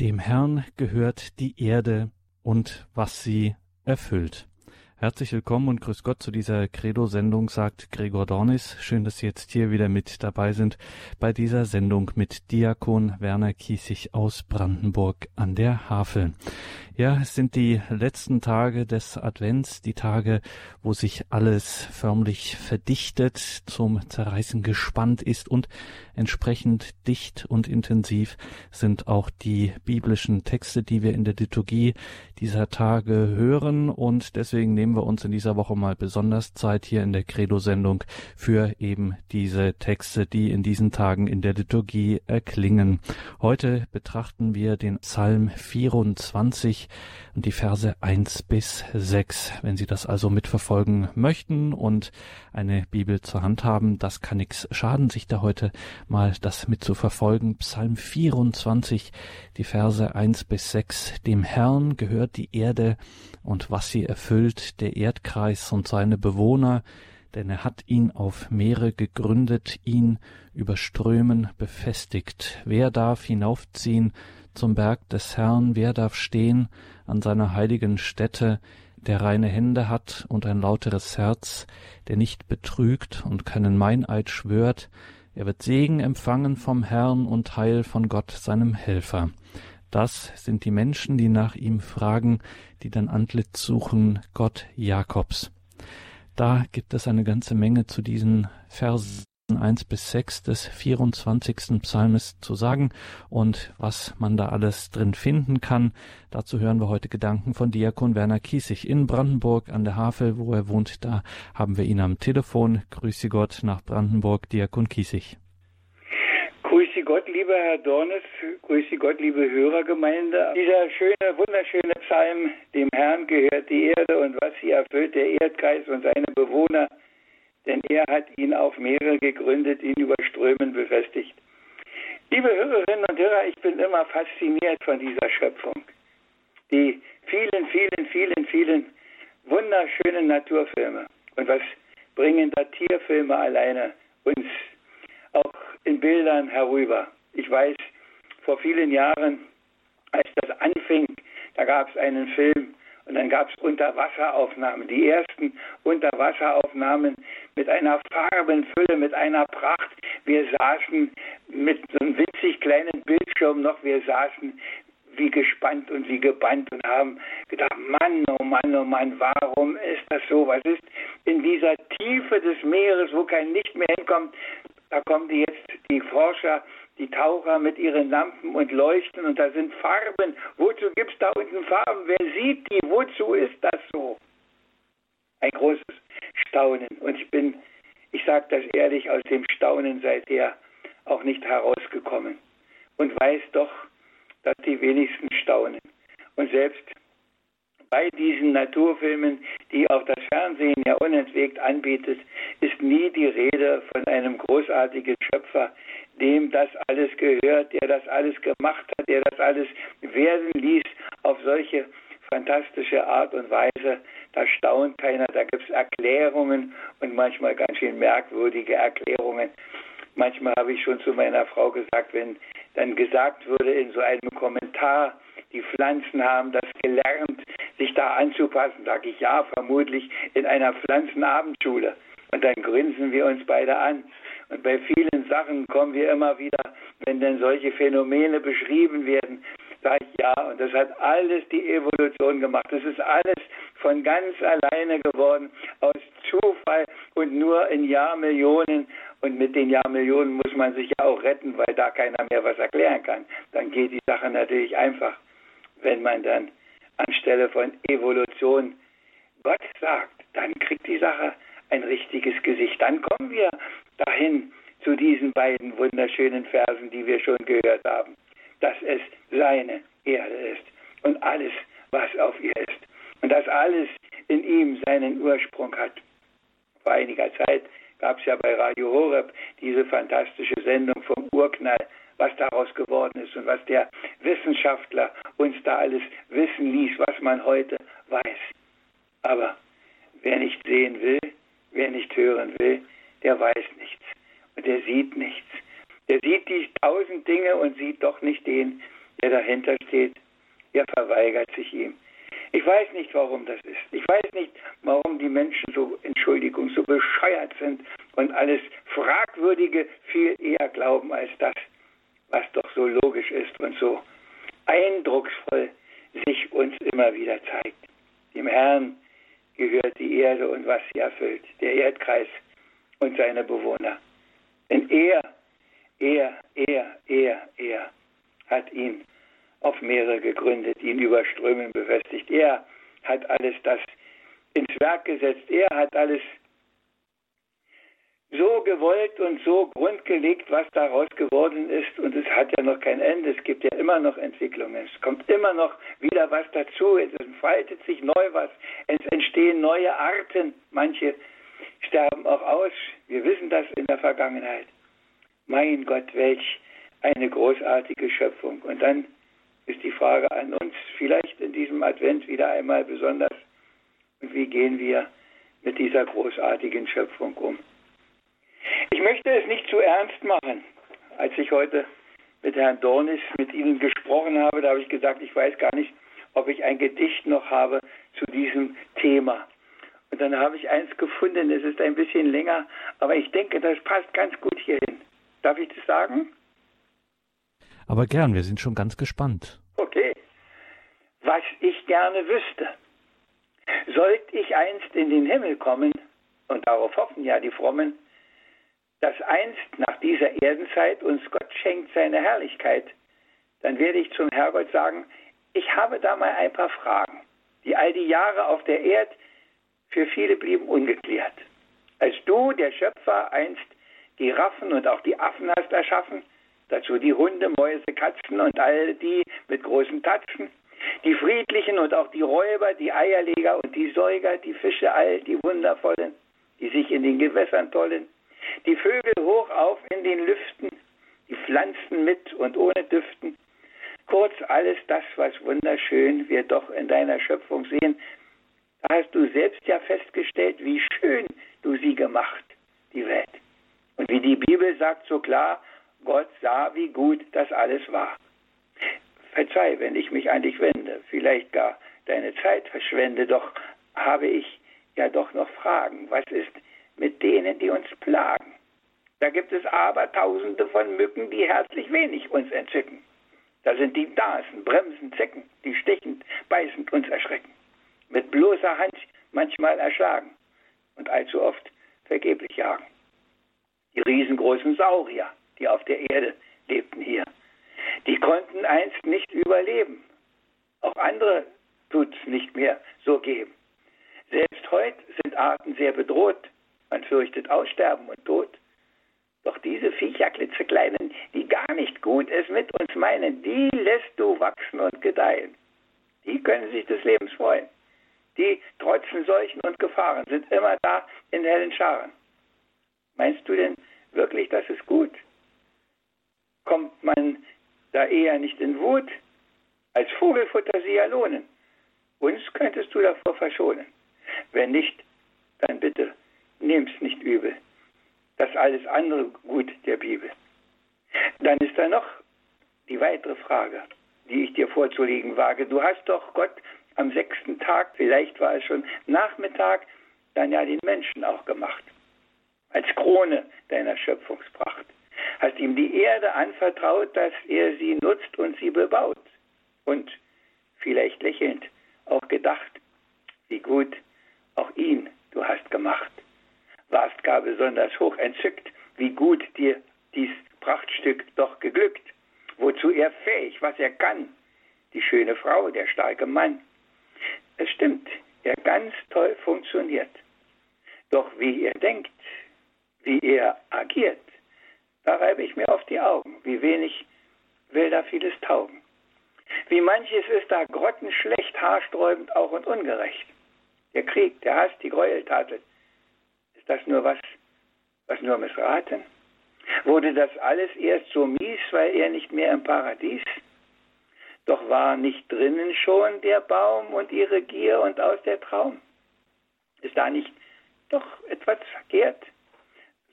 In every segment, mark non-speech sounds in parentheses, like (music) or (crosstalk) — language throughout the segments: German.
Dem Herrn gehört die Erde und was sie erfüllt. Herzlich willkommen und grüß Gott zu dieser Credo-Sendung, sagt Gregor Dornis. Schön, dass Sie jetzt hier wieder mit dabei sind bei dieser Sendung mit Diakon Werner Kiesig aus Brandenburg an der Havel. Ja, es sind die letzten Tage des Advents, die Tage, wo sich alles förmlich verdichtet, zum Zerreißen gespannt ist und entsprechend dicht und intensiv sind auch die biblischen Texte, die wir in der Liturgie dieser Tage hören und deswegen nehmen wir uns in dieser Woche mal besonders Zeit hier in der Credo-Sendung für eben diese Texte, die in diesen Tagen in der Liturgie erklingen. Heute betrachten wir den Psalm 24 und die Verse 1 bis 6. Wenn Sie das also mitverfolgen möchten und eine Bibel zur Hand haben, das kann nichts schaden, sich da heute mal das mitzuverfolgen. Psalm 24, die Verse 1 bis 6. Dem Herrn gehört die Erde und was sie erfüllt, der Erdkreis und seine Bewohner, denn er hat ihn auf Meere gegründet, ihn über Strömen befestigt. Wer darf hinaufziehen zum Berg des Herrn, wer darf stehen an seiner heiligen Stätte, der reine Hände hat und ein lauteres Herz, der nicht betrügt und keinen Meineid schwört, er wird Segen empfangen vom Herrn und Heil von Gott, seinem Helfer. Das sind die Menschen, die nach ihm fragen, die dein Antlitz suchen, Gott Jakobs. Da gibt es eine ganze Menge zu diesen Versen 1 bis 6 des 24. Psalmes zu sagen und was man da alles drin finden kann. Dazu hören wir heute Gedanken von Diakon Werner Kiesig in Brandenburg an der Havel, wo er wohnt. Da haben wir ihn am Telefon. Grüße Gott nach Brandenburg, Diakon Kiesig. Grüße Gott, lieber Herr Dornes, grüße Gott, liebe Hörergemeinde. Dieser schöne, wunderschöne Psalm, dem Herrn gehört die Erde und was sie erfüllt, der Erdkreis und seine Bewohner denn er hat ihn auf Meere gegründet, ihn über Strömen befestigt. Liebe Hörerinnen und Hörer, ich bin immer fasziniert von dieser Schöpfung. Die vielen, vielen, vielen, vielen wunderschönen Naturfilme. Und was bringen da Tierfilme alleine uns auch in Bildern herüber? Ich weiß, vor vielen Jahren, als das anfing, da gab es einen Film und dann gab es Unterwasseraufnahmen, die ersten Unterwasseraufnahmen mit einer Farbenfülle, mit einer Pracht. Wir saßen mit so einem winzig kleinen Bildschirm noch, wir saßen wie gespannt und wie gebannt und haben gedacht, Mann, oh Mann, oh Mann, warum ist das so? Was ist in dieser Tiefe des Meeres, wo kein Licht mehr hinkommt? Da kommen die jetzt, die Forscher, die Taucher mit ihren Lampen und leuchten und da sind Farben. Wozu gibt es da unten Farben? Wer sieht die? Wozu ist das so? Ein großes Staunen. Und ich bin, ich sage das ehrlich, aus dem Staunen seither auch nicht herausgekommen. Und weiß doch, dass die wenigsten staunen. Und selbst bei diesen Naturfilmen, die auch das Fernsehen ja unentwegt anbietet, ist nie die Rede von einem großartigen Schöpfer, dem das alles gehört, der das alles gemacht hat, der das alles werden ließ auf solche fantastische Art und Weise. Da staunt keiner, da gibt es Erklärungen und manchmal ganz schön merkwürdige Erklärungen. Manchmal habe ich schon zu meiner Frau gesagt, wenn dann gesagt würde in so einem Kommentar, die Pflanzen haben das gelernt, sich da anzupassen, sage ich ja, vermutlich in einer Pflanzenabendschule. Und dann grinsen wir uns beide an. Und bei vielen Sachen kommen wir immer wieder, wenn denn solche Phänomene beschrieben werden, sage ich ja, und das hat alles die Evolution gemacht. Das ist alles von ganz alleine geworden, aus Zufall und nur in Jahrmillionen. Und mit den Jahrmillionen muss man sich ja auch retten, weil da keiner mehr was erklären kann. Dann geht die Sache natürlich einfach, wenn man dann anstelle von Evolution Gott sagt, dann kriegt die Sache ein richtiges Gesicht. Dann kommen wir dahin zu diesen beiden wunderschönen Versen, die wir schon gehört haben, dass es seine Erde ist und alles, was auf ihr ist. Und dass alles in ihm seinen Ursprung hat. Vor einiger Zeit gab es ja bei Radio Horeb diese fantastische Sendung vom Urknall, was daraus geworden ist und was der Wissenschaftler uns da alles wissen ließ, was man heute weiß. Aber wer nicht sehen will, wer nicht hören will, der weiß nichts und der sieht nichts. Der sieht die tausend Dinge und sieht doch nicht den, der dahinter steht, er verweigert sich ihm. Ich weiß nicht, warum das ist. Ich weiß nicht, warum die Menschen so, Entschuldigung, so bescheuert sind und alles Fragwürdige viel eher glauben als das, was doch so logisch ist und so eindrucksvoll sich uns immer wieder zeigt. Dem Herrn gehört die Erde und was sie erfüllt, der Erdkreis und seine Bewohner. Denn er, er, er, er, er hat ihn auf Meere gegründet, ihn über Strömen befestigt. Er hat alles das ins Werk gesetzt. Er hat alles so gewollt und so grundgelegt, was daraus geworden ist. Und es hat ja noch kein Ende. Es gibt ja immer noch Entwicklungen. Es kommt immer noch wieder was dazu. Es entfaltet sich neu was. Es entstehen neue Arten. Manche sterben auch aus. Wir wissen das in der Vergangenheit. Mein Gott, welch eine großartige Schöpfung. Und dann ist die Frage an uns, vielleicht in diesem Advent wieder einmal besonders, wie gehen wir mit dieser großartigen Schöpfung um? Ich möchte es nicht zu ernst machen. Als ich heute mit Herrn Dornis mit Ihnen gesprochen habe, da habe ich gesagt, ich weiß gar nicht, ob ich ein Gedicht noch habe zu diesem Thema. Und dann habe ich eins gefunden, es ist ein bisschen länger, aber ich denke, das passt ganz gut hierhin. Darf ich das sagen? Aber gern, wir sind schon ganz gespannt. Okay. Was ich gerne wüsste. Sollte ich einst in den Himmel kommen, und darauf hoffen ja die Frommen, dass einst nach dieser Erdenzeit uns Gott schenkt seine Herrlichkeit, dann werde ich zum Herrgott sagen, ich habe da mal ein paar Fragen, die all die Jahre auf der Erde für viele blieben ungeklärt. Als du, der Schöpfer, einst die Raffen und auch die Affen hast erschaffen, dazu die Hunde, Mäuse, Katzen und all die mit großen Tatzen, die Friedlichen und auch die Räuber, die Eierleger und die Säuger, die Fische, all die Wundervollen, die sich in den Gewässern tollen, die Vögel hoch auf in den Lüften, die Pflanzen mit und ohne Düften, kurz alles das, was wunderschön wir doch in deiner Schöpfung sehen, da hast du selbst ja festgestellt, wie schön du sie gemacht, die Welt. Und wie die Bibel sagt so klar, Gott sah, wie gut das alles war. Verzeih, wenn ich mich an dich wende, vielleicht gar deine Zeit verschwende, doch habe ich ja doch noch Fragen. Was ist mit denen, die uns plagen? Da gibt es aber tausende von Mücken, die herzlich wenig uns entzücken. Da sind die Nasen, Bremsen, Zecken, die stechend, beißend uns erschrecken. Mit bloßer Hand manchmal erschlagen und allzu oft vergeblich jagen. Die riesengroßen Saurier, die auf der Erde lebten hier. Die konnten einst nicht überleben. Auch andere tut es nicht mehr so geben. Selbst heute sind Arten sehr bedroht. Man fürchtet Aussterben und Tod. Doch diese Viecher, klitzekleinen, die gar nicht gut es mit uns meinen, die lässt du wachsen und gedeihen. Die können sich des Lebens freuen. Die trotzen Seuchen und Gefahren, sind immer da in hellen Scharen. Meinst du denn wirklich, das ist gut? kommt man da eher nicht in Wut. Als Vogelfutter sie ja lohnen. Uns könntest du davor verschonen. Wenn nicht, dann bitte nehm's nicht übel. Das alles andere gut der Bibel. Dann ist da noch die weitere Frage, die ich dir vorzulegen wage. Du hast doch Gott am sechsten Tag, vielleicht war es schon Nachmittag, dann ja den Menschen auch gemacht. Als Krone deiner Schöpfungspracht hast ihm die Erde anvertraut, dass er sie nutzt und sie bebaut. Und vielleicht lächelnd auch gedacht, wie gut auch ihn du hast gemacht. Warst gar besonders hoch entzückt, wie gut dir dies Prachtstück doch geglückt, wozu er fähig, was er kann, die schöne Frau, der starke Mann. Es stimmt, er ganz toll funktioniert. Doch wie er denkt, wie er agiert, da reibe ich mir auf die Augen, wie wenig will da vieles taugen. Wie manches ist da grottenschlecht, haarsträubend auch und ungerecht. Der Krieg, der Hass, die Gräueltaten. Das nur was, was nur missraten? Wurde das alles erst so mies, weil er nicht mehr im Paradies? Doch war nicht drinnen schon der Baum und ihre Gier und aus der Traum? Ist da nicht doch etwas verkehrt,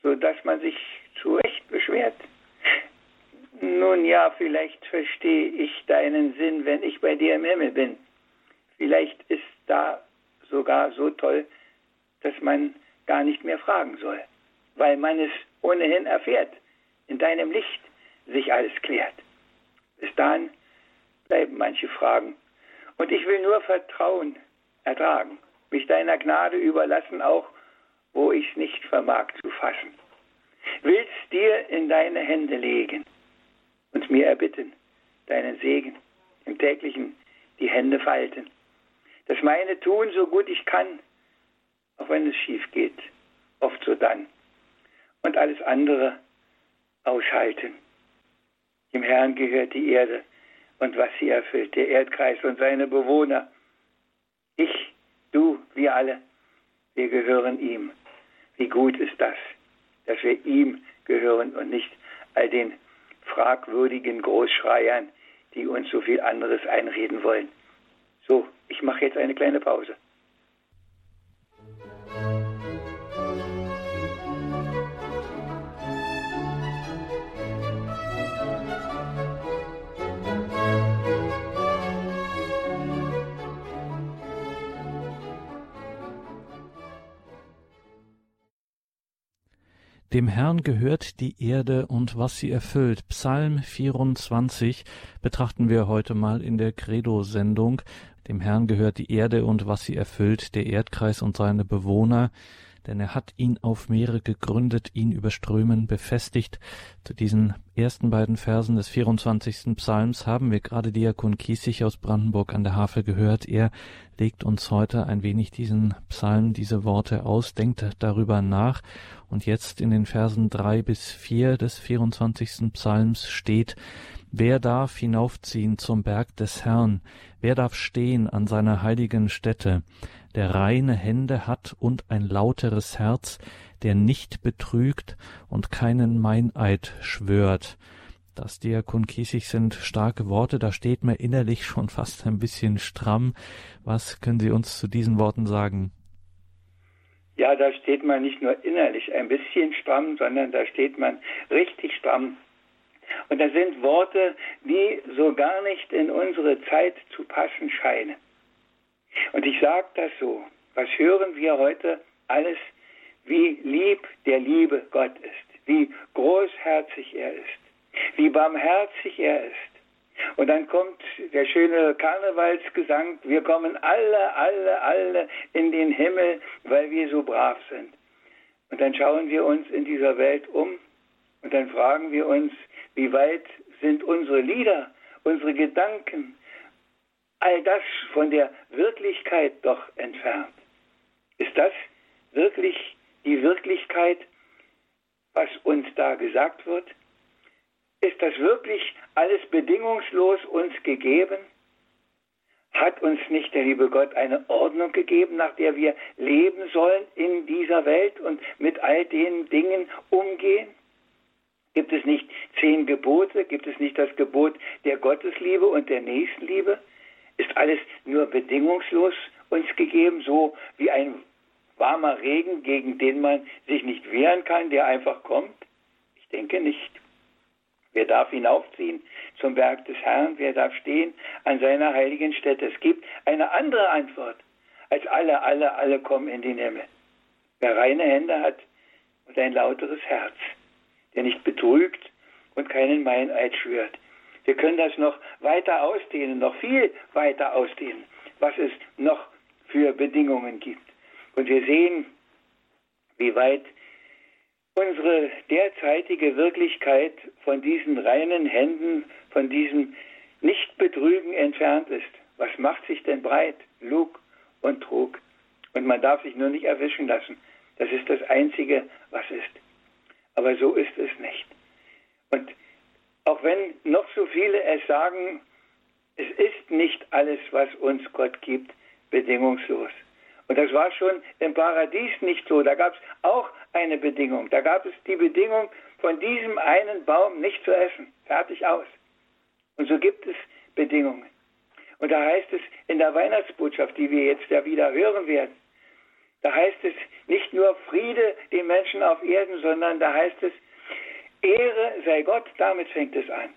so dass man sich zu Recht beschwert. Nun ja, vielleicht verstehe ich deinen Sinn, wenn ich bei dir im Himmel bin. Vielleicht ist da sogar so toll, dass man gar nicht mehr fragen soll, weil man es ohnehin erfährt. In deinem Licht sich alles klärt. Bis dahin bleiben manche Fragen. Und ich will nur Vertrauen ertragen, mich deiner Gnade überlassen, auch wo ich es nicht vermag zu fassen. Willst dir in deine Hände legen und mir erbitten, deinen Segen im täglichen die Hände falten. Das meine tun, so gut ich kann, auch wenn es schief geht, oft so dann. Und alles andere aushalten. Dem Herrn gehört die Erde und was sie erfüllt, der Erdkreis und seine Bewohner. Ich, du, wir alle, wir gehören ihm. Wie gut ist das, dass wir ihm gehören und nicht all den fragwürdigen Großschreiern, die uns so viel anderes einreden wollen. So, ich mache jetzt eine kleine Pause. Dem Herrn gehört die Erde und was sie erfüllt. Psalm 24 betrachten wir heute mal in der Credo-Sendung. Dem Herrn gehört die Erde und was sie erfüllt, der Erdkreis und seine Bewohner denn er hat ihn auf Meere gegründet, ihn über Strömen befestigt. Zu diesen ersten beiden Versen des 24. Psalms haben wir gerade Diakon Kiesig aus Brandenburg an der Havel gehört. Er legt uns heute ein wenig diesen Psalm, diese Worte aus, denkt darüber nach. Und jetzt in den Versen drei bis vier des 24. Psalms steht, Wer darf hinaufziehen zum Berg des Herrn? Wer darf stehen an seiner heiligen Stätte? der reine Hände hat und ein lauteres Herz, der nicht betrügt und keinen Meineid schwört. Das Diakon Kiesig sind starke Worte, da steht mir innerlich schon fast ein bisschen stramm. Was können Sie uns zu diesen Worten sagen? Ja, da steht man nicht nur innerlich ein bisschen stramm, sondern da steht man richtig stramm. Und das sind Worte, die so gar nicht in unsere Zeit zu passen scheinen. Und ich sage das so, was hören wir heute alles, wie lieb der liebe Gott ist, wie großherzig er ist, wie barmherzig er ist. Und dann kommt der schöne Karnevalsgesang, wir kommen alle, alle, alle in den Himmel, weil wir so brav sind. Und dann schauen wir uns in dieser Welt um und dann fragen wir uns, wie weit sind unsere Lieder, unsere Gedanken, all das von der Wirklichkeit doch entfernt. Ist das wirklich die Wirklichkeit, was uns da gesagt wird? Ist das wirklich alles bedingungslos uns gegeben? Hat uns nicht der liebe Gott eine Ordnung gegeben, nach der wir leben sollen in dieser Welt und mit all den Dingen umgehen? Gibt es nicht zehn Gebote? Gibt es nicht das Gebot der Gottesliebe und der Nächstenliebe? ist alles nur bedingungslos uns gegeben, so wie ein warmer Regen, gegen den man sich nicht wehren kann, der einfach kommt? Ich denke nicht. Wer darf hinaufziehen zum Berg des Herrn? Wer darf stehen an seiner heiligen Stätte? Es gibt eine andere Antwort als alle, alle, alle kommen in den Himmel. Wer reine Hände hat und ein lauteres Herz, der nicht betrügt und keinen Meineid schwört, wir können das noch weiter ausdehnen, noch viel weiter ausdehnen, was es noch für Bedingungen gibt. Und wir sehen, wie weit unsere derzeitige Wirklichkeit von diesen reinen Händen, von diesem Nichtbetrügen entfernt ist. Was macht sich denn breit? Lug und Trug. Und man darf sich nur nicht erwischen lassen. Das ist das Einzige, was ist. Aber so ist es nicht. Und auch wenn noch so viele es sagen, es ist nicht alles, was uns Gott gibt, bedingungslos. Und das war schon im Paradies nicht so. Da gab es auch eine Bedingung. Da gab es die Bedingung, von diesem einen Baum nicht zu essen. Fertig aus. Und so gibt es Bedingungen. Und da heißt es in der Weihnachtsbotschaft, die wir jetzt ja wieder hören werden, da heißt es nicht nur Friede den Menschen auf Erden, sondern da heißt es, Ehre sei Gott, damit fängt es an.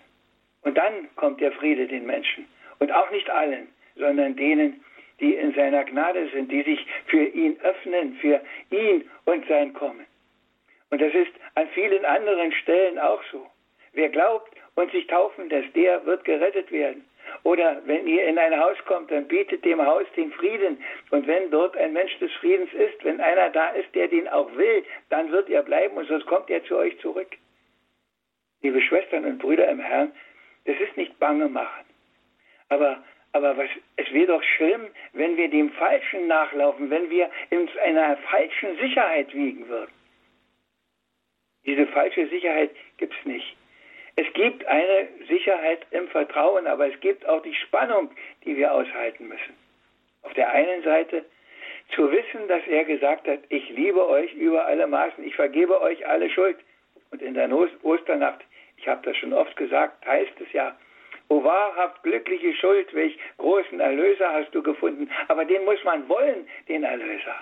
Und dann kommt der Friede den Menschen. Und auch nicht allen, sondern denen, die in seiner Gnade sind, die sich für ihn öffnen, für ihn und sein Kommen. Und das ist an vielen anderen Stellen auch so. Wer glaubt und sich taufen lässt, der wird gerettet werden. Oder wenn ihr in ein Haus kommt, dann bietet dem Haus den Frieden. Und wenn dort ein Mensch des Friedens ist, wenn einer da ist, der den auch will, dann wird er bleiben und sonst kommt er zu euch zurück. Liebe Schwestern und Brüder im Herrn, das ist nicht bange machen. Aber, aber was, es wäre doch schlimm, wenn wir dem Falschen nachlaufen, wenn wir uns einer falschen Sicherheit wiegen würden. Diese falsche Sicherheit gibt es nicht. Es gibt eine Sicherheit im Vertrauen, aber es gibt auch die Spannung, die wir aushalten müssen. Auf der einen Seite zu wissen, dass er gesagt hat, ich liebe euch über alle Maßen, ich vergebe euch alle Schuld. Und in der Osternacht, ich habe das schon oft gesagt, heißt es ja, O wahrhaft glückliche Schuld, welch großen Erlöser hast du gefunden. Aber den muss man wollen, den Erlöser.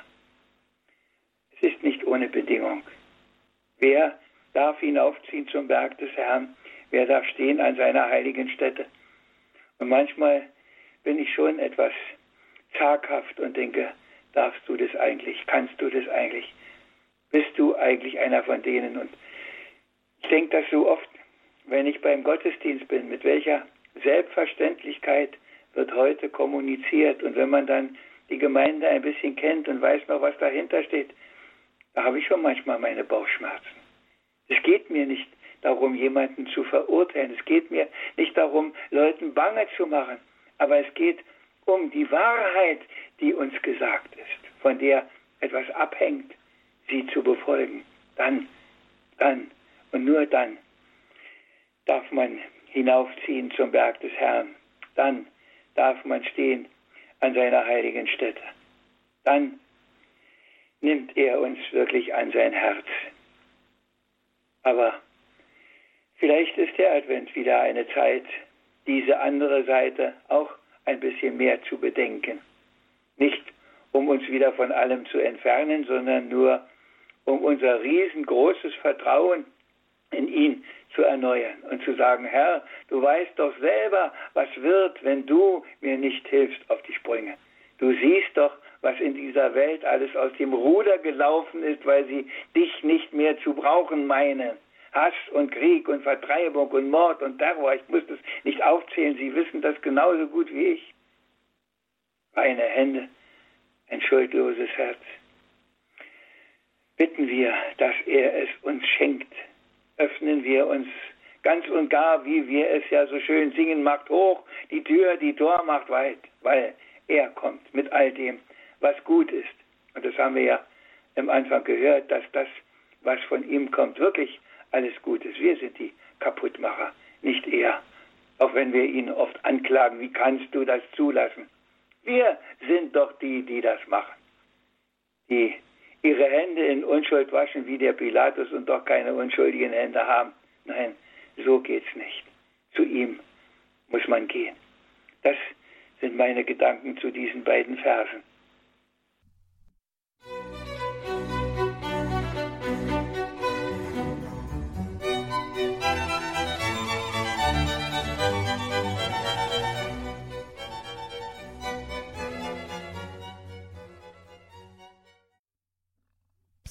Es ist nicht ohne Bedingung. Wer darf hinaufziehen zum Berg des Herrn? Wer darf stehen an seiner heiligen Stätte? Und manchmal bin ich schon etwas zaghaft und denke, darfst du das eigentlich? Kannst du das eigentlich? Bist du eigentlich einer von denen? Und ich denke das so oft, wenn ich beim Gottesdienst bin, mit welcher Selbstverständlichkeit wird heute kommuniziert. Und wenn man dann die Gemeinde ein bisschen kennt und weiß noch, was dahinter steht, da habe ich schon manchmal meine Bauchschmerzen. Es geht mir nicht darum, jemanden zu verurteilen. Es geht mir nicht darum, Leuten bange zu machen. Aber es geht um die Wahrheit, die uns gesagt ist, von der etwas abhängt, sie zu befolgen. Dann, dann und nur dann darf man hinaufziehen zum Berg des Herrn. Dann darf man stehen an seiner heiligen Stätte. Dann nimmt er uns wirklich an sein Herz. Aber vielleicht ist der Advent wieder eine Zeit, diese andere Seite auch ein bisschen mehr zu bedenken. Nicht um uns wieder von allem zu entfernen, sondern nur um unser riesengroßes Vertrauen in ihn zu erneuern und zu sagen, Herr, du weißt doch selber, was wird, wenn du mir nicht hilfst auf die Sprünge. Du siehst doch, was in dieser Welt alles aus dem Ruder gelaufen ist, weil sie dich nicht mehr zu brauchen meinen. Hass und Krieg und Vertreibung und Mord und Terror, ich muss das nicht aufzählen, Sie wissen das genauso gut wie ich. Reine Hände, ein schuldloses Herz. Bitten wir, dass er es uns schenkt. Öffnen wir uns ganz und gar, wie wir es ja so schön singen, macht hoch die Tür, die Tor macht weit, weil er kommt mit all dem, was gut ist. Und das haben wir ja am Anfang gehört, dass das, was von ihm kommt, wirklich alles gut ist. Wir sind die Kaputtmacher, nicht er. Auch wenn wir ihn oft anklagen, wie kannst du das zulassen? Wir sind doch die, die das machen. Die ihre Hände in Unschuld waschen wie der Pilatus und doch keine unschuldigen Hände haben. Nein, so geht's nicht. Zu ihm muss man gehen. Das sind meine Gedanken zu diesen beiden Versen.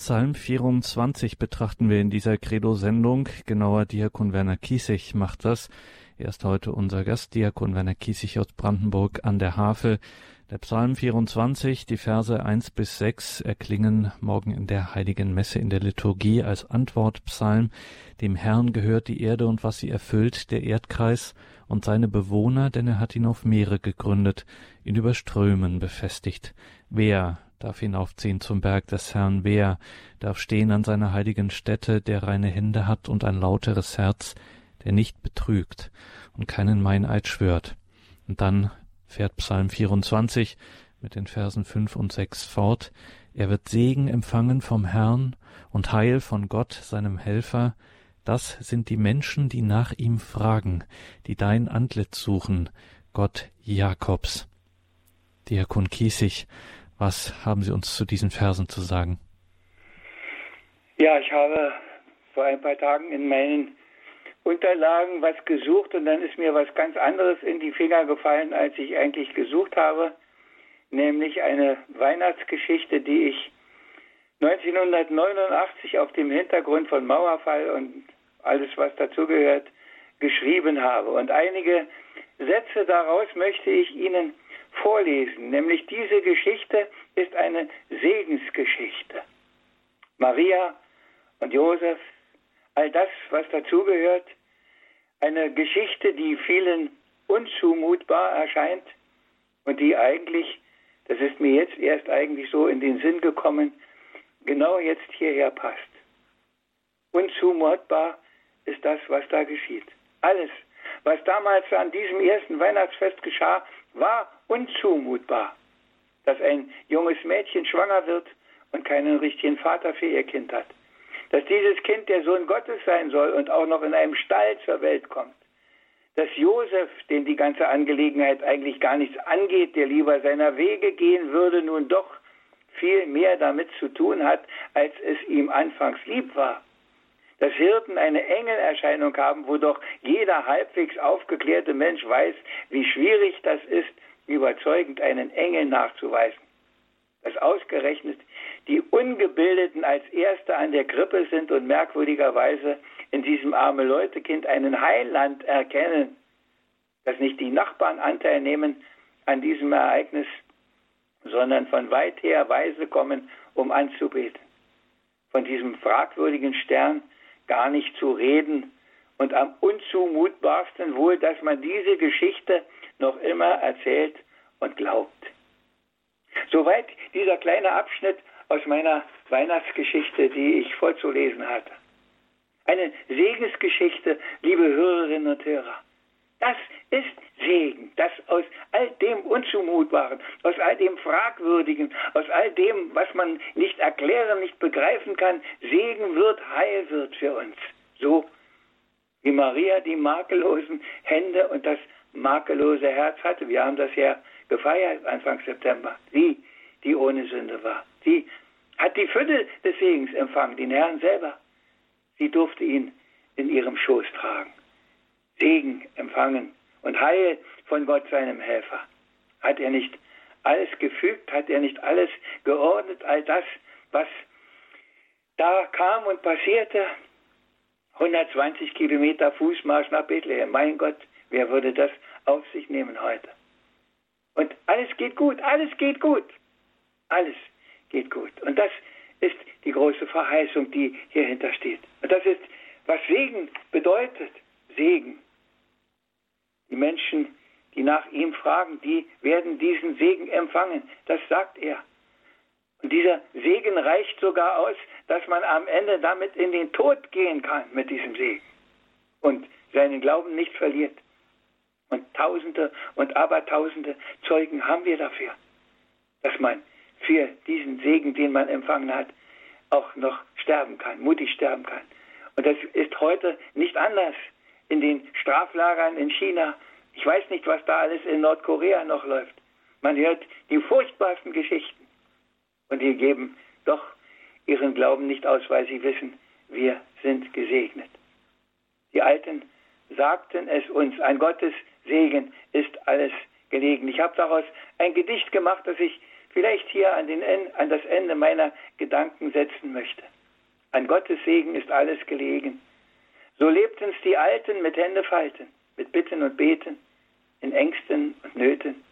Psalm 24 betrachten wir in dieser Credo-Sendung. Genauer Diakon Werner Kiesig macht das. Er ist heute unser Gast, Diakon Werner Kiesig aus Brandenburg an der Havel. Der Psalm 24, die Verse 1 bis 6 erklingen morgen in der heiligen Messe in der Liturgie als Antwortpsalm. Dem Herrn gehört die Erde und was sie erfüllt, der Erdkreis und seine Bewohner, denn er hat ihn auf Meere gegründet, ihn über Strömen befestigt. Wer darf hinaufziehen zum Berg des Herrn, wer darf stehen an seiner heiligen Stätte, der reine Hände hat und ein lauteres Herz, der nicht betrügt und keinen Meineid schwört. Und dann fährt Psalm 24 mit den Versen 5 und 6 fort. Er wird Segen empfangen vom Herrn und Heil von Gott, seinem Helfer. Das sind die Menschen, die nach ihm fragen, die dein Antlitz suchen, Gott Jakobs. Diakon Kiesig, was haben Sie uns zu diesen Versen zu sagen? Ja, ich habe vor ein paar Tagen in meinen Unterlagen was gesucht und dann ist mir was ganz anderes in die Finger gefallen, als ich eigentlich gesucht habe, nämlich eine Weihnachtsgeschichte, die ich 1989 auf dem Hintergrund von Mauerfall und alles, was dazugehört, geschrieben habe. Und einige Sätze daraus möchte ich Ihnen vorlesen, nämlich diese Geschichte ist eine Segensgeschichte. Maria und Josef, all das, was dazugehört, eine Geschichte, die vielen unzumutbar erscheint und die eigentlich, das ist mir jetzt erst eigentlich so in den Sinn gekommen, genau jetzt hierher passt. Unzumutbar ist das, was da geschieht. Alles, was damals an diesem ersten Weihnachtsfest geschah, war unzumutbar. Dass ein junges Mädchen schwanger wird und keinen richtigen Vater für ihr Kind hat. Dass dieses Kind der Sohn Gottes sein soll und auch noch in einem Stall zur Welt kommt. Dass Josef, den die ganze Angelegenheit eigentlich gar nichts angeht, der lieber seiner Wege gehen würde, nun doch viel mehr damit zu tun hat, als es ihm anfangs lieb war. Dass Hirten eine Engelerscheinung haben, wo doch jeder halbwegs aufgeklärte Mensch weiß, wie schwierig das ist, überzeugend einen Engel nachzuweisen. Dass ausgerechnet die Ungebildeten als Erste an der Krippe sind und merkwürdigerweise in diesem arme Leutekind einen Heiland erkennen. Dass nicht die Nachbarn Anteil nehmen an diesem Ereignis, sondern von weit her Weise kommen, um anzubeten. Von diesem fragwürdigen Stern gar nicht zu reden und am unzumutbarsten wohl, dass man diese Geschichte noch immer erzählt und glaubt. Soweit dieser kleine Abschnitt aus meiner Weihnachtsgeschichte, die ich vorzulesen hatte. Eine Segensgeschichte, liebe Hörerinnen und Hörer. Das ist Segen, das aus all dem Unzumutbaren, aus all dem Fragwürdigen, aus all dem, was man nicht erklären, nicht begreifen kann, Segen wird, Heil wird für uns. So wie Maria die makellosen Hände und das makellose Herz hatte. Wir haben das ja gefeiert Anfang September. Sie, die ohne Sünde war. Sie hat die Fülle des Segens empfangen, den Herrn selber. Sie durfte ihn in ihrem Schoß tragen. Segen empfangen und Heil von Gott seinem Helfer. Hat er nicht alles gefügt, hat er nicht alles geordnet, all das, was da kam und passierte? 120 Kilometer Fußmarsch nach Bethlehem. Mein Gott, wer würde das auf sich nehmen heute? Und alles geht gut, alles geht gut. Alles geht gut. Und das ist die große Verheißung, die hierhinter steht. Und das ist, was Segen bedeutet. Segen. Die Menschen, die nach ihm fragen, die werden diesen Segen empfangen. Das sagt er. Und dieser Segen reicht sogar aus, dass man am Ende damit in den Tod gehen kann mit diesem Segen und seinen Glauben nicht verliert. Tausende und Abertausende Zeugen haben wir dafür, dass man für diesen Segen, den man empfangen hat, auch noch sterben kann, mutig sterben kann. Und das ist heute nicht anders in den Straflagern in China. Ich weiß nicht, was da alles in Nordkorea noch läuft. Man hört die furchtbarsten Geschichten. Und die geben doch ihren Glauben nicht aus, weil sie wissen, wir sind gesegnet. Die Alten sagten es uns, ein Gottes Segen ist alles gelegen. Ich habe daraus ein Gedicht gemacht, das ich vielleicht hier an, den, an das Ende meiner Gedanken setzen möchte. An Gottes Segen ist alles gelegen. So lebten's die Alten mit Hände falten, mit Bitten und Beten, in Ängsten und Nöten,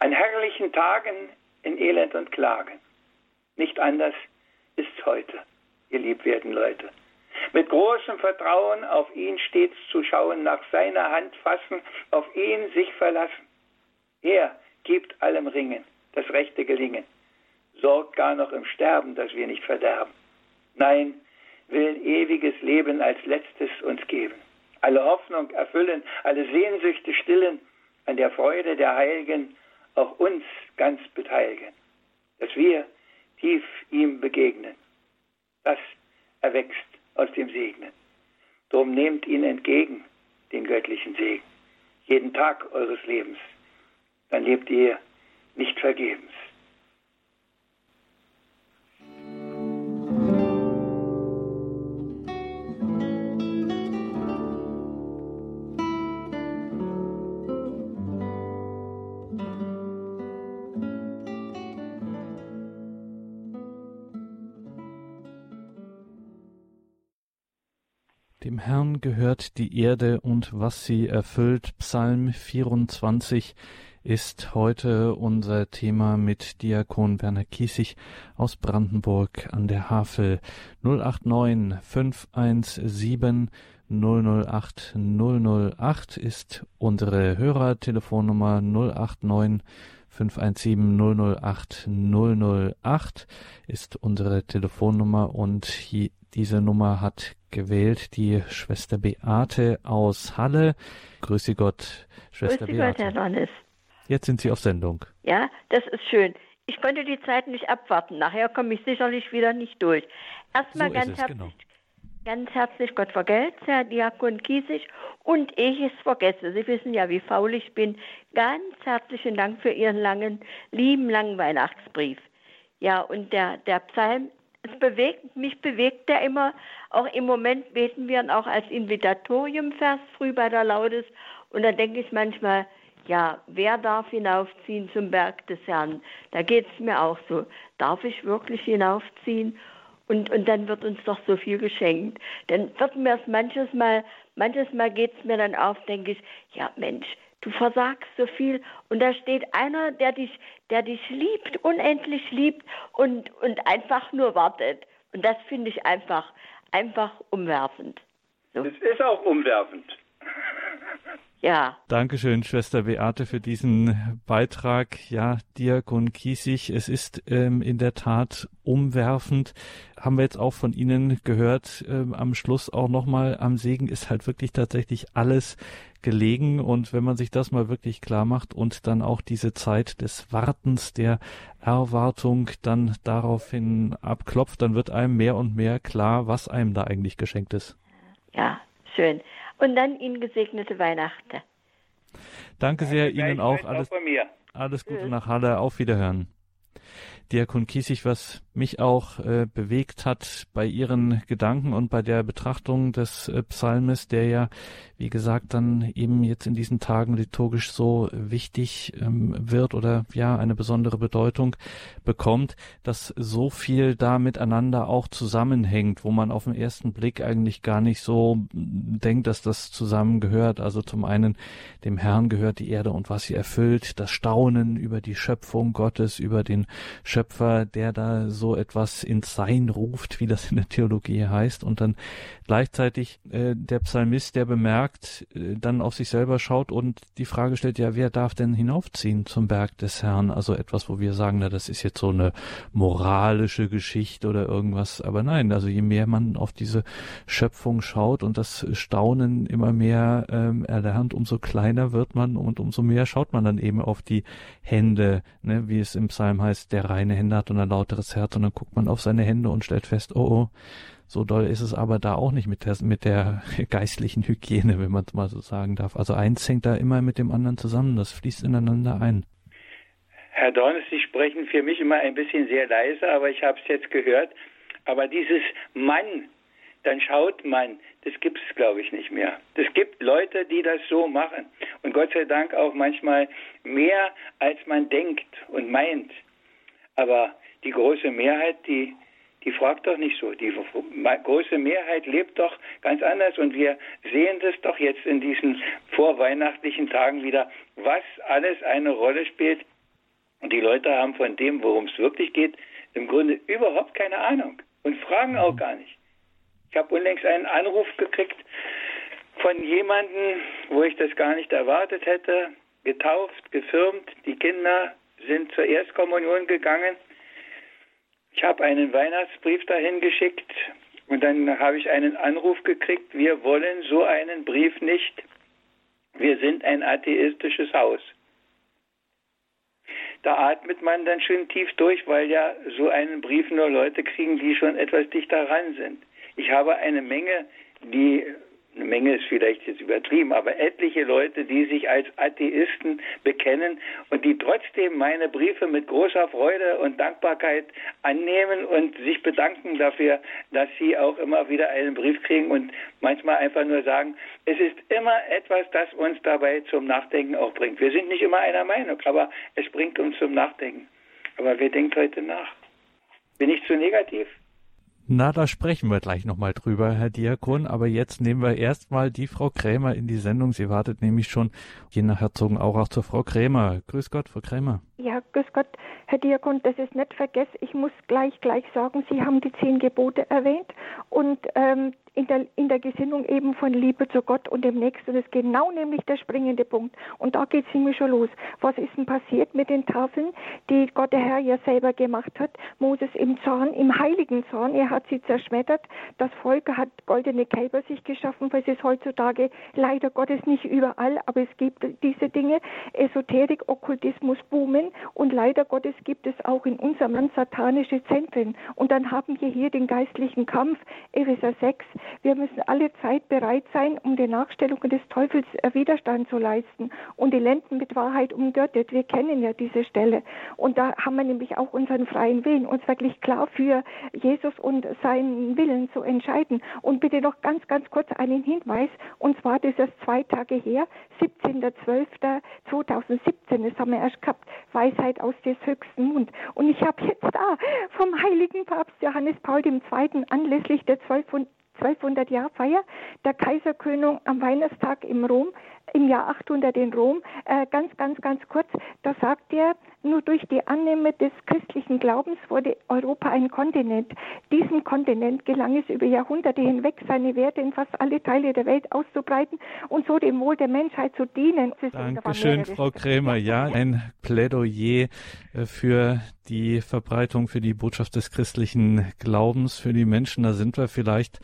an herrlichen Tagen in Elend und Klagen. Nicht anders ist's heute, ihr liebwerden Leute. Mit großem Vertrauen auf ihn stets zu schauen, nach seiner Hand fassen, auf ihn sich verlassen. Er gibt allem Ringen, das rechte Gelingen, sorgt gar noch im Sterben, dass wir nicht verderben. Nein, will ewiges Leben als letztes uns geben. Alle Hoffnung erfüllen, alle Sehnsüchte stillen, an der Freude der Heiligen auch uns ganz beteiligen, dass wir tief ihm begegnen. Das erwächst aus dem Segnen. Drum nehmt ihn entgegen, den göttlichen Segen, jeden Tag eures Lebens. Dann lebt ihr nicht vergebens. Herrn gehört die Erde und was sie erfüllt. Psalm 24 ist heute unser Thema mit Diakon Werner Kiesig aus Brandenburg an der Havel 089 517 008 008 ist unsere Hörertelefonnummer 089 517 008 008 ist unsere Telefonnummer und hier, diese Nummer hat gewählt die Schwester Beate aus Halle. Grüße Gott, Schwester Grüße Beate. Gott, Herr Donnes. Jetzt sind Sie auf Sendung. Ja, das ist schön. Ich konnte die Zeit nicht abwarten. Nachher komme ich sicherlich wieder nicht durch. Erstmal so ganz es, herzlich, genau. Ganz herzlich Gott vergelt's, Herr Diakon Kiesig. Und ich es vergesse, Sie wissen ja, wie faul ich bin, ganz herzlichen Dank für Ihren langen, lieben, langen Weihnachtsbrief. Ja, und der, der Psalm, es bewegt, mich bewegt der immer. Auch im Moment beten wir ihn auch als Invitatoriumvers früh bei der Laudes. Und da denke ich manchmal, ja, wer darf hinaufziehen zum Berg des Herrn? Da geht es mir auch so. Darf ich wirklich hinaufziehen? Und, und dann wird uns doch so viel geschenkt. Dann wird mir es manches Mal, manches Mal geht es mir dann auf, denke ich, ja Mensch, du versagst so viel und da steht einer, der dich, der dich liebt, unendlich liebt und, und einfach nur wartet. Und das finde ich einfach, einfach umwerfend. So. Das ist auch umwerfend. Ja. Dankeschön, Schwester Beate, für diesen Beitrag. Ja, Diakon Kiesig, es ist ähm, in der Tat umwerfend. Haben wir jetzt auch von Ihnen gehört, ähm, am Schluss auch nochmal, am Segen ist halt wirklich tatsächlich alles gelegen. Und wenn man sich das mal wirklich klar macht und dann auch diese Zeit des Wartens, der Erwartung dann daraufhin abklopft, dann wird einem mehr und mehr klar, was einem da eigentlich geschenkt ist. Ja, schön und dann Ihnen gesegnete Weihnachten. Danke sehr, Ihnen auch. Alles, alles Gute nach Halle. Auf Wiederhören. Diakon Kiesig, was mich auch äh, bewegt hat bei Ihren Gedanken und bei der Betrachtung des äh, Psalmes, der ja, wie gesagt, dann eben jetzt in diesen Tagen liturgisch so wichtig ähm, wird oder ja eine besondere Bedeutung bekommt, dass so viel da miteinander auch zusammenhängt, wo man auf den ersten Blick eigentlich gar nicht so denkt, dass das zusammengehört. Also zum einen dem Herrn gehört die Erde und was sie erfüllt, das Staunen über die Schöpfung Gottes, über den Schöpfer, der da so etwas ins Sein ruft, wie das in der Theologie heißt, und dann gleichzeitig äh, der Psalmist, der bemerkt, äh, dann auf sich selber schaut und die Frage stellt, ja, wer darf denn hinaufziehen zum Berg des Herrn? Also etwas, wo wir sagen, na, das ist jetzt so eine moralische Geschichte oder irgendwas, aber nein, also je mehr man auf diese Schöpfung schaut und das Staunen immer mehr ähm, erlernt, umso kleiner wird man und umso mehr schaut man dann eben auf die Hände, ne, wie es im Psalm heißt, der reine Hände hat und ein lauteres Herz und dann guckt man auf seine Hände und stellt fest, oh, oh, so doll ist es aber da auch nicht mit der, mit der (laughs) geistlichen Hygiene, wenn man es mal so sagen darf. Also eins hängt da immer mit dem anderen zusammen, das fließt ineinander ein. Herr Dornes, Sie sprechen für mich immer ein bisschen sehr leise, aber ich habe es jetzt gehört. Aber dieses Mann, dann schaut man, das gibt es, glaube ich, nicht mehr. Es gibt Leute, die das so machen. Und Gott sei Dank auch manchmal mehr, als man denkt und meint. Aber die große Mehrheit, die, die fragt doch nicht so. Die große Mehrheit lebt doch ganz anders. Und wir sehen das doch jetzt in diesen vorweihnachtlichen Tagen wieder, was alles eine Rolle spielt. Und die Leute haben von dem, worum es wirklich geht, im Grunde überhaupt keine Ahnung und fragen auch gar nicht. Ich habe unlängst einen Anruf gekriegt von jemandem, wo ich das gar nicht erwartet hätte, getauft, gefirmt, die Kinder sind zur Erstkommunion gegangen. Ich habe einen Weihnachtsbrief dahin geschickt und dann habe ich einen Anruf gekriegt, wir wollen so einen Brief nicht. Wir sind ein atheistisches Haus. Da atmet man dann schön tief durch, weil ja so einen Brief nur Leute kriegen, die schon etwas dichter ran sind. Ich habe eine Menge, die eine Menge ist vielleicht jetzt übertrieben, aber etliche Leute, die sich als Atheisten bekennen und die trotzdem meine Briefe mit großer Freude und Dankbarkeit annehmen und sich bedanken dafür, dass sie auch immer wieder einen Brief kriegen und manchmal einfach nur sagen, es ist immer etwas, das uns dabei zum Nachdenken auch bringt. Wir sind nicht immer einer Meinung, aber es bringt uns zum Nachdenken. Aber wer denkt heute nach? Bin ich zu negativ? Na, da sprechen wir gleich nochmal drüber, Herr Diakon. Aber jetzt nehmen wir erstmal die Frau Krämer in die Sendung. Sie wartet nämlich schon je nach Herzogenaurach zur Frau Krämer. Grüß Gott, Frau Krämer. Ja, grüß Gott, Herr Diakon, das ist nicht vergessen. Ich muss gleich, gleich sagen, Sie haben die zehn Gebote erwähnt und ähm, in der, in der Gesinnung eben von Liebe zu Gott und dem Nächsten. Das ist genau nämlich der springende Punkt. Und da geht es nämlich schon los. Was ist denn passiert mit den Tafeln, die Gott der Herr ja selber gemacht hat? Moses im Zorn, im heiligen Zorn, er hat sie zerschmettert. Das Volk hat goldene Kälber sich geschaffen, weil es heutzutage leider Gottes nicht überall, aber es gibt diese Dinge. Esoterik, Okkultismus boomen und leider Gottes gibt es auch in unserem Land satanische Zentren. Und dann haben wir hier den geistlichen Kampf, Epheser 6, wir müssen alle Zeit bereit sein, um den Nachstellungen des Teufels Widerstand zu leisten und die Lenden mit Wahrheit umgürtet. Wir kennen ja diese Stelle. Und da haben wir nämlich auch unseren freien Willen, uns wirklich klar für Jesus und seinen Willen zu entscheiden. Und bitte noch ganz, ganz kurz einen Hinweis. Und zwar, das ist zwei Tage her, 17.12.2017, das haben wir erst gehabt, Weisheit aus des höchsten Mund. Und ich habe jetzt da vom heiligen Papst Johannes Paul II. anlässlich der 12 1200 Jahr Feier der Kaiserkrönung am Weihnachtstag im Rom, im Jahr 800 in Rom, äh, ganz, ganz, ganz kurz, da sagt er, nur durch die Annahme des christlichen Glaubens wurde Europa ein Kontinent. Diesem Kontinent gelang es über Jahrhunderte hinweg, seine Werte in fast alle Teile der Welt auszubreiten und so dem Wohl der Menschheit zu dienen. Dankeschön, Frau Krämer. Ja, ein Plädoyer äh, für die Verbreitung, für die Botschaft des christlichen Glaubens, für die Menschen. Da sind wir vielleicht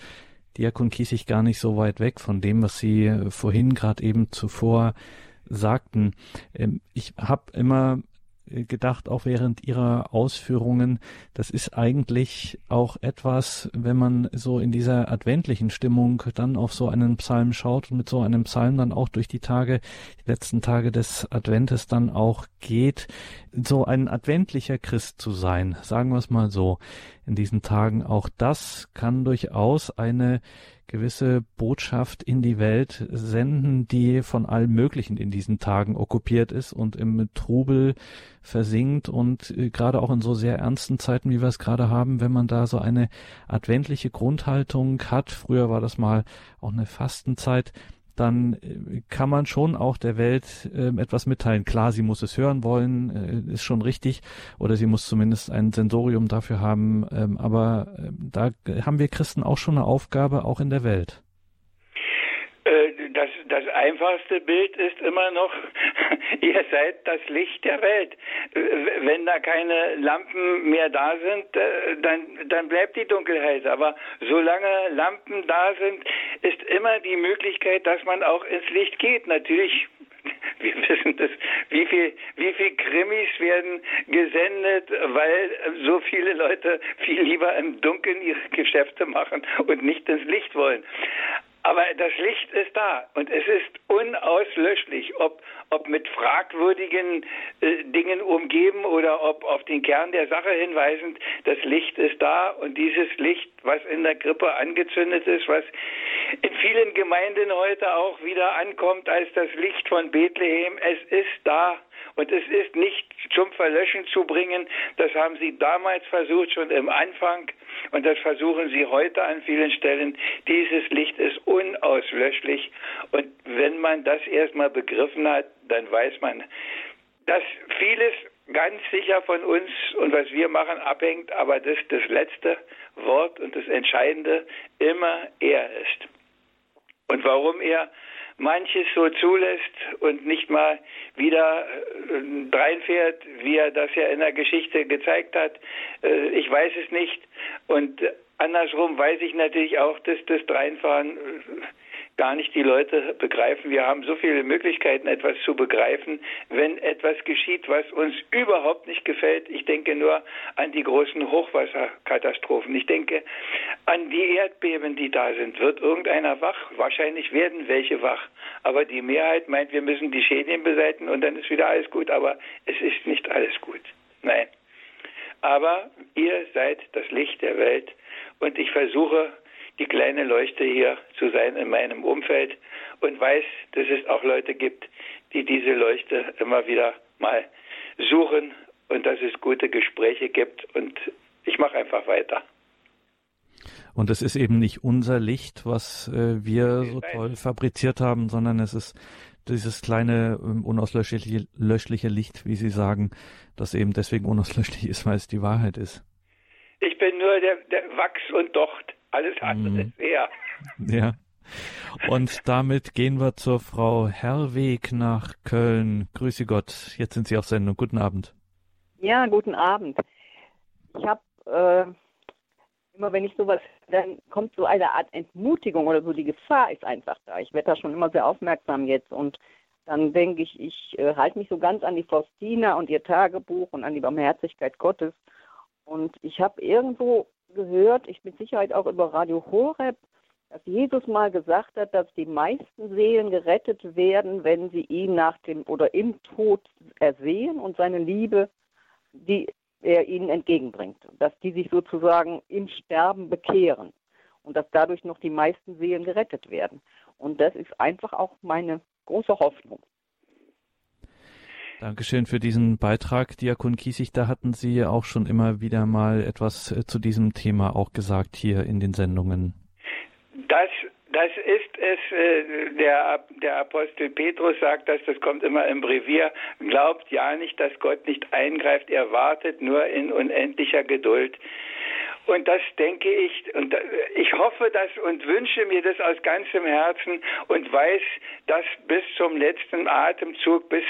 Diakon Kiesig gar nicht so weit weg von dem, was Sie äh, vorhin gerade eben zuvor sagten. Ähm, ich habe immer gedacht, auch während ihrer Ausführungen, das ist eigentlich auch etwas, wenn man so in dieser adventlichen Stimmung dann auf so einen Psalm schaut und mit so einem Psalm dann auch durch die Tage, die letzten Tage des Adventes dann auch geht, so ein adventlicher Christ zu sein, sagen wir es mal so, in diesen Tagen, auch das kann durchaus eine gewisse Botschaft in die Welt senden, die von allem Möglichen in diesen Tagen okkupiert ist und im Trubel versinkt und äh, gerade auch in so sehr ernsten Zeiten, wie wir es gerade haben, wenn man da so eine adventliche Grundhaltung hat, früher war das mal auch eine Fastenzeit, dann äh, kann man schon auch der Welt äh, etwas mitteilen. Klar, sie muss es hören wollen, äh, ist schon richtig, oder sie muss zumindest ein Sensorium dafür haben. Ähm, aber äh, da haben wir Christen auch schon eine Aufgabe, auch in der Welt. Das, einfachste Bild ist immer noch, (laughs) ihr seid das Licht der Welt. Wenn da keine Lampen mehr da sind, äh, dann, dann bleibt die Dunkelheit. Aber solange Lampen da sind, ist immer die Möglichkeit, dass man auch ins Licht geht. Natürlich (laughs) wir wissen das, wie viel, wie viel Krimis werden gesendet, weil so viele Leute viel lieber im Dunkeln ihre Geschäfte machen und nicht ins Licht wollen. Aber das Licht ist da und es ist unauslöschlich, ob, ob mit fragwürdigen äh, Dingen umgeben oder ob auf den Kern der Sache hinweisend. Das Licht ist da und dieses Licht, was in der Krippe angezündet ist, was in vielen Gemeinden heute auch wieder ankommt als das Licht von Bethlehem, es ist da und es ist nicht zum Verlöschen zu bringen. Das haben sie damals versucht, schon im Anfang. Und das versuchen sie heute an vielen Stellen. Dieses Licht ist unauslöschlich. Und wenn man das erstmal begriffen hat, dann weiß man, dass vieles ganz sicher von uns und was wir machen abhängt, aber dass das letzte Wort und das Entscheidende immer er ist. Und warum er manches so zulässt und nicht mal wieder äh, reinfährt, wie er das ja in der Geschichte gezeigt hat. Äh, ich weiß es nicht. Und andersrum weiß ich natürlich auch, dass das Dreinfahren äh, gar nicht die Leute begreifen. Wir haben so viele Möglichkeiten, etwas zu begreifen, wenn etwas geschieht, was uns überhaupt nicht gefällt. Ich denke nur an die großen Hochwasserkatastrophen. Ich denke an die Erdbeben, die da sind. Wird irgendeiner wach? Wahrscheinlich werden welche wach. Aber die Mehrheit meint, wir müssen die Schäden beseitigen und dann ist wieder alles gut. Aber es ist nicht alles gut. Nein. Aber ihr seid das Licht der Welt und ich versuche die kleine Leuchte hier zu sein in meinem Umfeld und weiß, dass es auch Leute gibt, die diese Leuchte immer wieder mal suchen und dass es gute Gespräche gibt und ich mache einfach weiter. Und es ist eben nicht unser Licht, was äh, wir so toll fabriziert haben, sondern es ist dieses kleine ähm, unauslöschliche Licht, wie Sie sagen, das eben deswegen unauslöschlich (laughs) ist, weil es die Wahrheit ist. Ich bin nur der, der Wachs und Docht. Alles andere mhm. ist er. Ja. Und damit gehen wir zur Frau Herrweg nach Köln. Grüße Gott. Jetzt sind Sie auf Sendung. Guten Abend. Ja, guten Abend. Ich habe äh, immer, wenn ich sowas, dann kommt so eine Art Entmutigung oder so. Die Gefahr ist einfach da. Ich werde da schon immer sehr aufmerksam jetzt und dann denke ich, ich äh, halte mich so ganz an die Faustina und ihr Tagebuch und an die Barmherzigkeit Gottes. Und ich habe irgendwo gehört, ich mit Sicherheit auch über Radio Horeb, dass Jesus mal gesagt hat, dass die meisten Seelen gerettet werden, wenn sie ihn nach dem oder im Tod ersehen und seine Liebe, die er ihnen entgegenbringt, dass die sich sozusagen im Sterben bekehren und dass dadurch noch die meisten Seelen gerettet werden. Und das ist einfach auch meine große Hoffnung. Dankeschön für diesen Beitrag, Diakon Kiesig. Da hatten Sie auch schon immer wieder mal etwas äh, zu diesem Thema auch gesagt hier in den Sendungen. Das, das ist es, äh, der, der Apostel Petrus sagt das, das kommt immer im Brevier, glaubt ja nicht, dass Gott nicht eingreift, er wartet nur in unendlicher Geduld. Und das denke ich, und ich hoffe das und wünsche mir das aus ganzem Herzen und weiß, dass bis zum letzten Atemzug, bis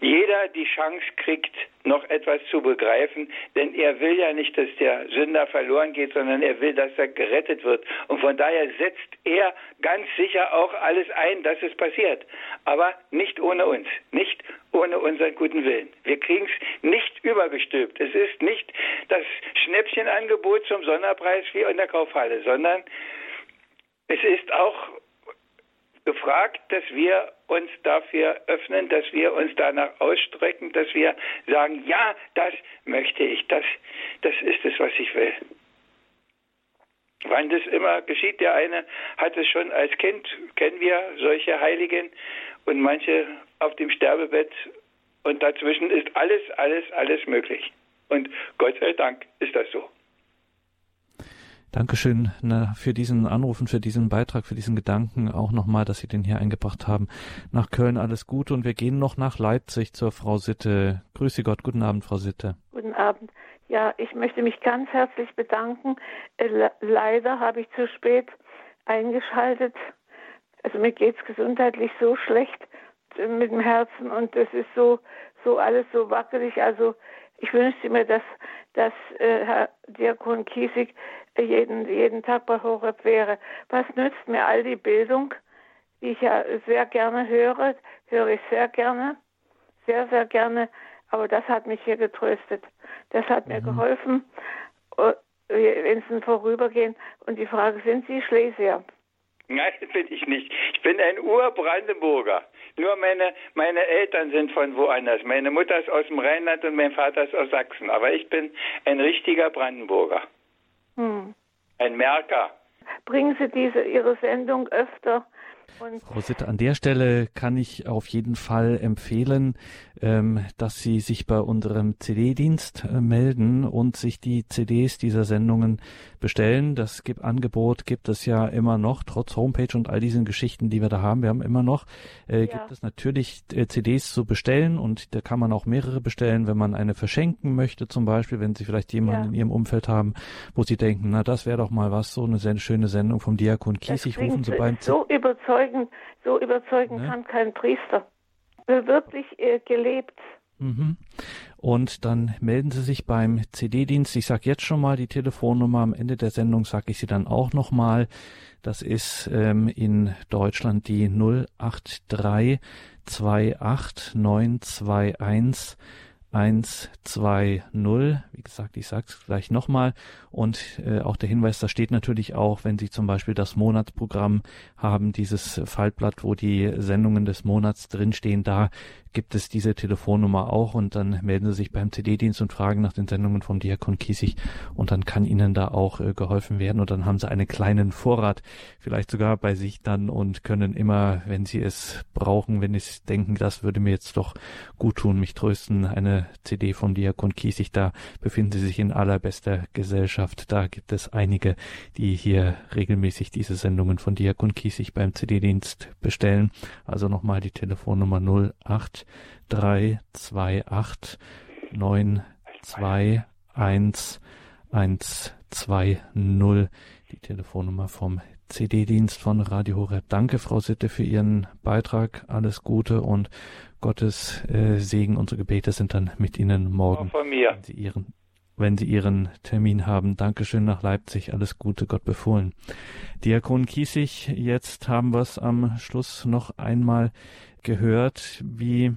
jeder die Chance kriegt, noch etwas zu begreifen, denn er will ja nicht, dass der Sünder verloren geht, sondern er will, dass er gerettet wird. Und von daher setzt er ganz sicher auch alles ein, dass es passiert. Aber nicht ohne uns, nicht ohne unseren guten Willen. Wir kriegen es nicht übergestülpt. Es ist nicht das Schnäppchenangebot zum Sonderpreis wie in der Kaufhalle, sondern es ist auch gefragt, dass wir uns dafür öffnen, dass wir uns danach ausstrecken, dass wir sagen, ja, das möchte ich, das, das ist es, was ich will. Wann das immer geschieht, der eine hat es schon als Kind, kennen wir solche Heiligen und manche auf dem Sterbebett und dazwischen ist alles, alles, alles möglich. Und Gott sei Dank ist das so. Dankeschön na, für diesen Anruf und für diesen Beitrag, für diesen Gedanken auch nochmal, dass Sie den hier eingebracht haben. Nach Köln alles Gute und wir gehen noch nach Leipzig zur Frau Sitte. Grüße Gott, guten Abend, Frau Sitte. Guten Abend. Ja, ich möchte mich ganz herzlich bedanken. Äh, leider habe ich zu spät eingeschaltet. Also mir geht es gesundheitlich so schlecht äh, mit dem Herzen und das ist so, so alles so wackelig. Also ich wünschte mir, dass, dass äh, Herr Diakon Kiesig jeden, jeden Tag bei Horeb wäre. Was nützt mir all die Bildung, die ich ja sehr gerne höre, höre ich sehr gerne, sehr, sehr gerne, aber das hat mich hier getröstet. Das hat mhm. mir geholfen, wenn es ein Vorübergehen. Und die Frage, sind Sie Schlesier? Nein, (laughs) bin ich nicht. Ich bin ein Urbrandenburger. Nur meine, meine Eltern sind von woanders. Meine Mutter ist aus dem Rheinland und mein Vater ist aus Sachsen. Aber ich bin ein richtiger Brandenburger. Hm. Ein Merker. Bringen Sie diese Ihre Sendung öfter und Frau Sitte, an der Stelle kann ich auf jeden Fall empfehlen, ähm, dass Sie sich bei unserem CD-Dienst äh, melden und sich die CDs dieser Sendungen bestellen. Das gibt, Angebot gibt es ja immer noch, trotz Homepage und all diesen Geschichten, die wir da haben. Wir haben immer noch, äh, ja. gibt es natürlich äh, CDs zu bestellen und da kann man auch mehrere bestellen, wenn man eine verschenken möchte, zum Beispiel, wenn Sie vielleicht jemanden ja. in Ihrem Umfeld haben, wo Sie denken, na, das wäre doch mal was, so eine sehr schöne Sendung vom Diakon Kiesig, rufen Sie beim so überzeugend, so überzeugen ja. kann kein Priester. Wirklich äh, gelebt. Mhm. Und dann melden Sie sich beim CD-Dienst. Ich sage jetzt schon mal die Telefonnummer. Am Ende der Sendung sage ich sie dann auch nochmal. Das ist ähm, in Deutschland die 083 28 921 120. Wie gesagt, ich sage es gleich nochmal. Und äh, auch der Hinweis, da steht natürlich auch, wenn Sie zum Beispiel das Monatsprogramm haben, dieses Faltblatt, wo die Sendungen des Monats drinstehen, da gibt es diese Telefonnummer auch und dann melden Sie sich beim CD-Dienst und fragen nach den Sendungen vom Diakon Kiesig und dann kann Ihnen da auch äh, geholfen werden und dann haben Sie einen kleinen Vorrat vielleicht sogar bei sich dann und können immer, wenn Sie es brauchen, wenn Sie denken, das würde mir jetzt doch gut tun, mich trösten, eine CD vom Diakon Kiesig, da befinden Sie sich in allerbester Gesellschaft. Da gibt es einige, die hier regelmäßig diese Sendungen von Diakon Kiesig beim CD-Dienst bestellen. Also nochmal die Telefonnummer 08 drei zwei acht neun zwei eins eins zwei null die Telefonnummer vom CD-Dienst von Radio Horeb. Danke, Frau Sitte, für Ihren Beitrag. Alles Gute und Gottes äh, Segen. Unsere Gebete sind dann mit Ihnen morgen. von mir. Wenn Sie Ihren, wenn Sie Ihren Termin haben. Dankeschön nach Leipzig. Alles Gute, Gott befohlen. Diakon Kiesig, jetzt haben wir es am Schluss noch einmal gehört, wie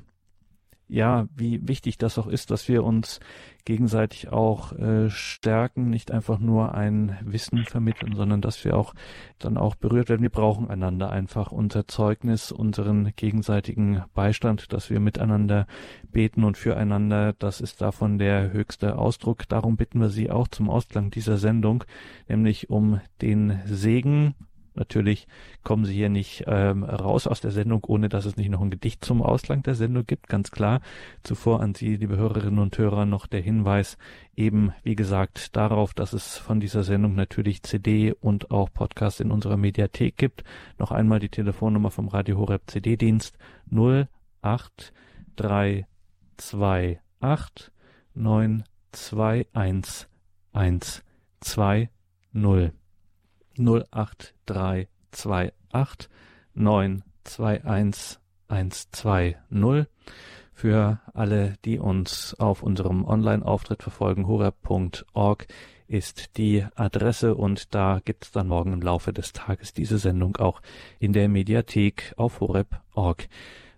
ja, wie wichtig das auch ist, dass wir uns gegenseitig auch äh, stärken, nicht einfach nur ein Wissen vermitteln, sondern dass wir auch dann auch berührt werden. Wir brauchen einander einfach unser Zeugnis, unseren gegenseitigen Beistand, dass wir miteinander beten und füreinander. Das ist davon der höchste Ausdruck. Darum bitten wir Sie auch zum Ausklang dieser Sendung, nämlich um den Segen Natürlich kommen Sie hier nicht ähm, raus aus der Sendung, ohne dass es nicht noch ein Gedicht zum Ausklang der Sendung gibt, ganz klar. Zuvor an Sie, liebe Hörerinnen und Hörer, noch der Hinweis eben, wie gesagt, darauf, dass es von dieser Sendung natürlich CD und auch Podcast in unserer Mediathek gibt. Noch einmal die Telefonnummer vom Radio Horeb CD-Dienst 08328 921 120 08328 921 120 für alle, die uns auf unserem Online-Auftritt verfolgen, horeb.org ist die Adresse und da gibt es dann morgen im Laufe des Tages diese Sendung auch in der Mediathek auf horeb.org.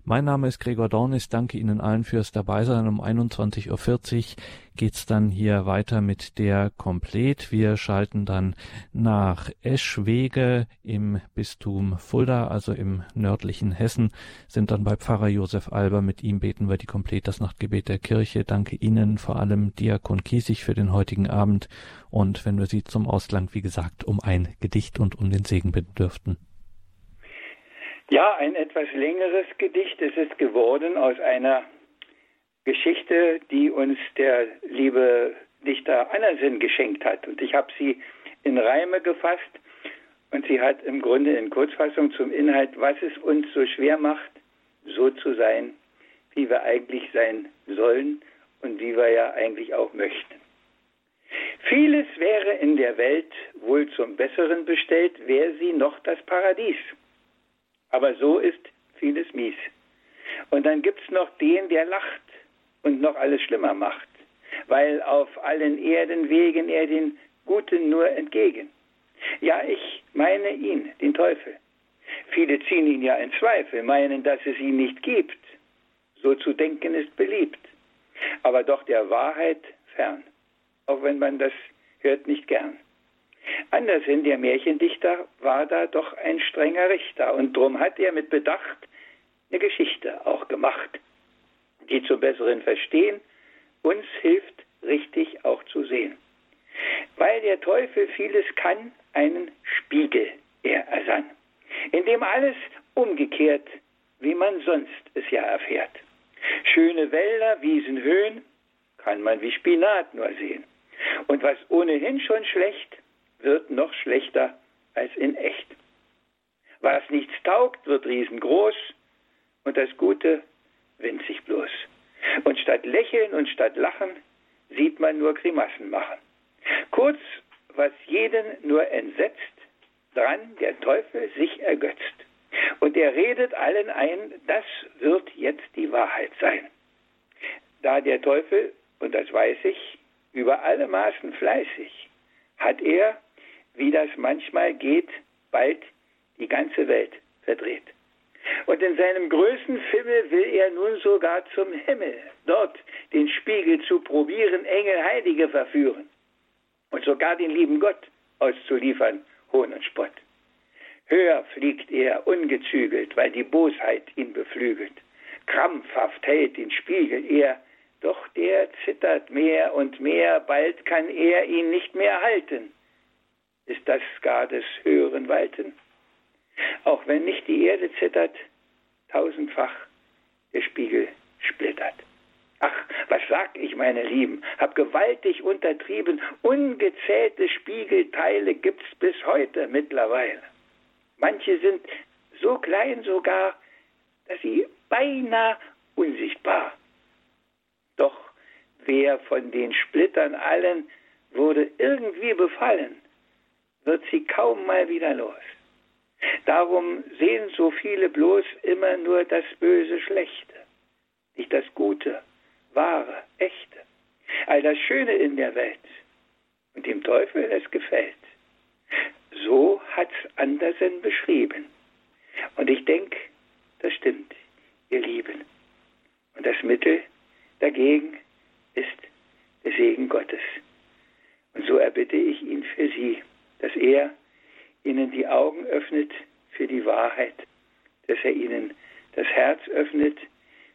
Mein Name ist Gregor Dornis. Danke Ihnen allen fürs Dabeisein. Um 21.40 Uhr geht's dann hier weiter mit der Komplet. Wir schalten dann nach Eschwege im Bistum Fulda, also im nördlichen Hessen, sind dann bei Pfarrer Josef Alber. Mit ihm beten wir die Komplet, das Nachtgebet der Kirche. Danke Ihnen, vor allem Diakon Kiesig, für den heutigen Abend. Und wenn wir Sie zum Ausland, wie gesagt, um ein Gedicht und um den Segen bitten dürften. Ja, ein etwas längeres Gedicht. Es ist geworden aus einer Geschichte, die uns der liebe Dichter Andersen geschenkt hat. Und ich habe sie in Reime gefasst. Und sie hat im Grunde in Kurzfassung zum Inhalt, was es uns so schwer macht, so zu sein, wie wir eigentlich sein sollen und wie wir ja eigentlich auch möchten. Vieles wäre in der Welt wohl zum Besseren bestellt, wäre sie noch das Paradies. Aber so ist vieles mies. Und dann gibt es noch den, der lacht und noch alles schlimmer macht, weil auf allen Erdenwegen er den Guten nur entgegen. Ja, ich meine ihn, den Teufel. Viele ziehen ihn ja in Zweifel, meinen, dass es ihn nicht gibt. So zu denken ist beliebt, aber doch der Wahrheit fern, auch wenn man das hört nicht gern. Andershin, der Märchendichter, war da doch ein strenger Richter und drum hat er mit Bedacht eine Geschichte auch gemacht, die zum besseren Verstehen uns hilft, richtig auch zu sehen. Weil der Teufel vieles kann, einen Spiegel er ersann, in dem alles umgekehrt, wie man sonst es ja erfährt. Schöne Wälder, Wiesen, Höhen kann man wie Spinat nur sehen. Und was ohnehin schon schlecht, wird noch schlechter als in echt. Was nichts taugt, wird riesengroß und das Gute winzig bloß. Und statt Lächeln und statt Lachen sieht man nur Grimassen machen. Kurz, was jeden nur entsetzt, dran der Teufel sich ergötzt. Und er redet allen ein, das wird jetzt die Wahrheit sein. Da der Teufel, und das weiß ich, über alle Maßen fleißig, hat er, wie das manchmal geht, bald die ganze Welt verdreht. Und in seinem größten Fimmel will er nun sogar zum Himmel, dort den Spiegel zu probieren, Engel, Heilige verführen und sogar den lieben Gott auszuliefern, Hohn und Spott. Höher fliegt er ungezügelt, weil die Bosheit ihn beflügelt. Krampfhaft hält den Spiegel er, doch der zittert mehr und mehr, bald kann er ihn nicht mehr halten. Ist das gar des höheren Walten? Auch wenn nicht die Erde zittert, tausendfach der Spiegel splittert. Ach, was sag ich, meine Lieben, hab gewaltig untertrieben, ungezählte Spiegelteile gibt's bis heute mittlerweile. Manche sind so klein sogar, dass sie beinahe unsichtbar. Doch wer von den Splittern allen wurde irgendwie befallen, wird sie kaum mal wieder los. Darum sehen so viele bloß immer nur das Böse Schlechte, nicht das Gute, Wahre, Echte, all das Schöne in der Welt. Und dem Teufel es gefällt. So hat's Andersen beschrieben. Und ich denke, das stimmt, ihr Lieben. Und das Mittel dagegen ist der Segen Gottes. Und so erbitte ich ihn für Sie, dass er ihnen die Augen öffnet für die Wahrheit, dass er ihnen das Herz öffnet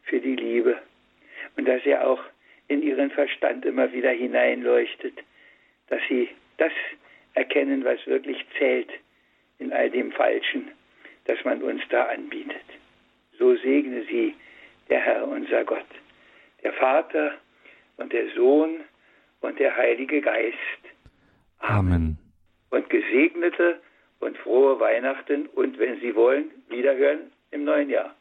für die Liebe und dass er auch in ihren Verstand immer wieder hineinleuchtet, dass sie das erkennen, was wirklich zählt in all dem Falschen, das man uns da anbietet. So segne sie der Herr unser Gott, der Vater und der Sohn und der Heilige Geist. Amen. Und gesegnete und frohe Weihnachten und wenn Sie wollen, wiederhören im neuen Jahr.